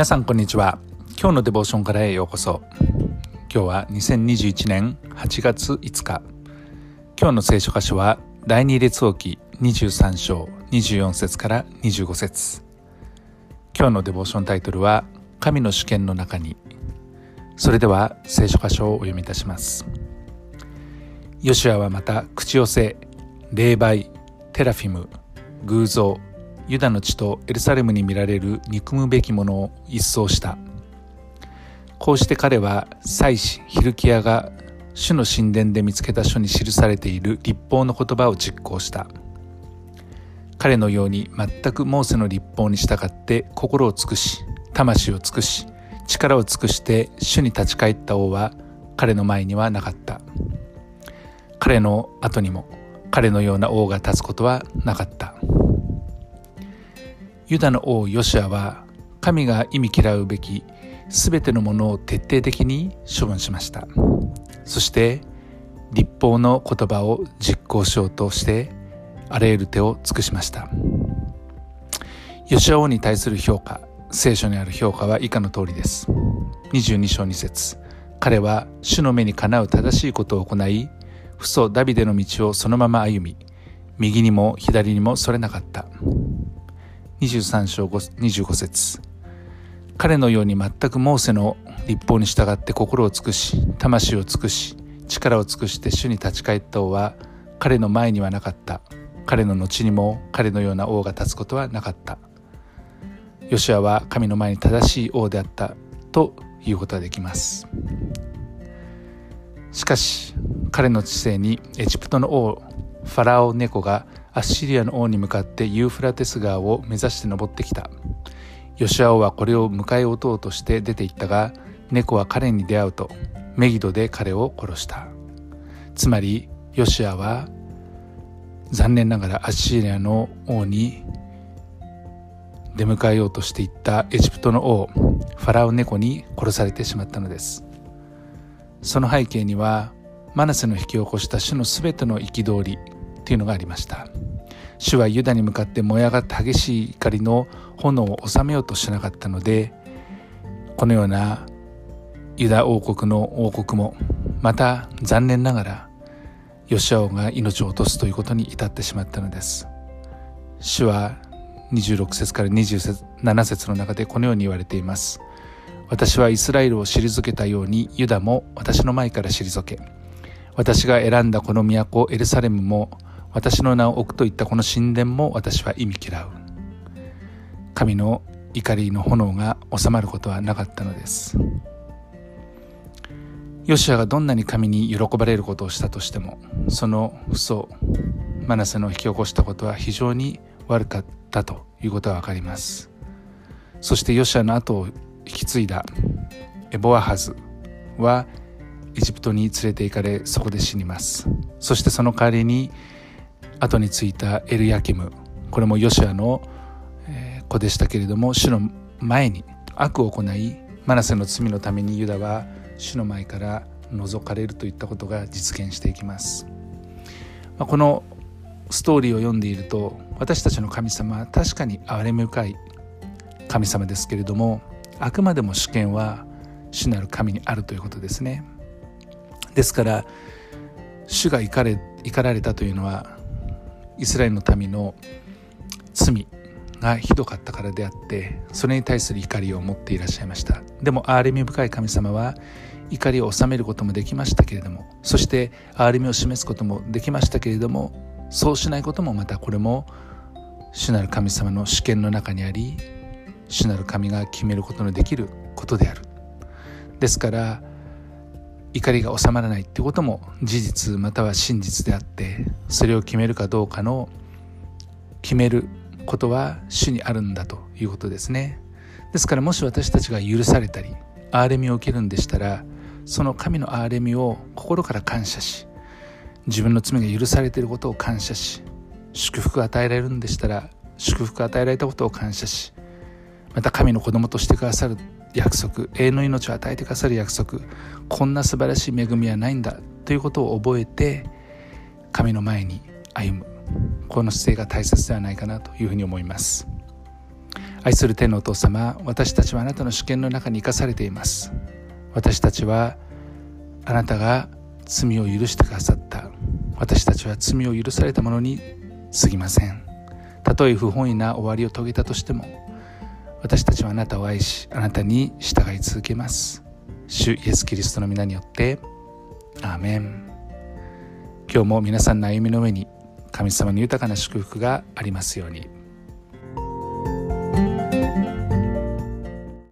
皆さんこんにちは。今日のデボーションからへようこそ。今日は2021年8月5日。今日の聖書箇所は第二列王記23章24節から25節。今日のデボーションタイトルは神の主権の中に。それでは聖書箇所をお読みいたします。ヨシュアはまた口寄せ霊媒テラフィム偶像ユダの地とエルサレムに見られる憎むべきものを一掃した。こうして彼は祭司ヒルキヤが主の神殿で見つけた書に記されている立法の言葉を実行した。彼のように全くモーセの立法に従って心を尽くし魂を尽くし力を尽くして主に立ち返った王は彼の前にはなかった。彼の後にも彼のような王が立つことはなかった。ユダの王ヨシアは神が意味嫌うべき全てのものを徹底的に処分しました。そして立法の言葉を実行しようとしてあらゆる手を尽くしました。ヨシア王に対する評価聖書にある評価は以下の通りです。22章2節。彼は主の目にかなう正しいことを行い父祖ダビデの道をそのまま歩み右にも左にもそれなかった。23章25節。彼のように全くモーセの立法に従って心を尽くし魂を尽くし力を尽くして主に立ち返った王は彼の前にはなかった。彼の後にも彼のような王が立つことはなかった。ヨシアは神の前に正しい王であったということができます。しかし彼の知性にエジプトの王ファラオネコがアッシリアの王に向かってユーフラテス川を目指して登ってきた。ヨシア王はこれを迎え撃とうとして出て行ったが猫は彼に出会うとメギドで彼を殺した。つまりヨシアは残念ながらアッシリアの王に出迎えようとしていったエジプトの王ファラオ猫に殺されてしまったのです。その背景にはマナセの引き起こした主のすべての憤りというのがありました。主はユダに向かって燃え上がった激しい怒りの炎を収めようとしなかったのでこのようなユダ王国の王国もまた残念ながらヨシア王が命を落とすということに至ってしまったのです。主は26節から27節の中でこのように言われています。私はイスラエルを退けたようにユダも私の前から退け私が選んだこの都エルサレムも私の名を置くといったこの神殿も私は意味嫌う。神の怒りの炎が収まることはなかったのです。ヨシアがどんなに神に喜ばれることをしたとしてもその不祖マナセの引き起こしたことは非常に悪かったということがわかります。そしてヨシアの後を引き継いだエボアハズはエジプトに連れて行かれそこで死にます。そしてその代わりに後についたエルヤキム。これもヨシアの子でしたけれども主の前に悪を行いマナセの罪のためにユダは主の前から覗かれるといったことが実現していきます、ま、このストーリーを読んでいると私たちの神様は確かに憐れみ深い神様ですけれどもあくまでも主権は主なる神にあるということですね。ですから主が怒れ怒られたというのはイスラエルの民の罪がひどかったからであってそれに対する怒りを持っていらっしゃいました。でも憐れみ深い神様は怒りを収めることもできましたけれどもそして憐れみを示すこともできましたけれどもそうしないこともまたこれも主なる神様の主権の中にあり主なる神が決めることのできることである。ですから怒りが収まらないってことも事実または真実であってそれを決めるかどうかの決めることは主にあるんだということですね。ですからもし私たちが許されたり憐れみを受けるんでしたらその神の憐れみを心から感謝し自分の罪が許されていることを感謝し祝福が与えられるんでしたら祝福が与えられたことを感謝しまた神の子供としてくださる約束永遠の命を与えてくださる約束こんな素晴らしい恵みはないんだということを覚えて神の前に歩む。この姿勢が大切ではないかなというふうに思います。愛する天のお父様私たちはあなたの主権の中に生かされています。私たちはあなたが罪を許してくださった。私たちは罪を許されたものに過ぎません。たとえ不本意な終わりを遂げたとしても私たちはあなたを愛しあなたに従い続けます主イエス・キリストの皆によってアーメン今日も皆さんの歩みの上に神様の豊かな祝福がありますように。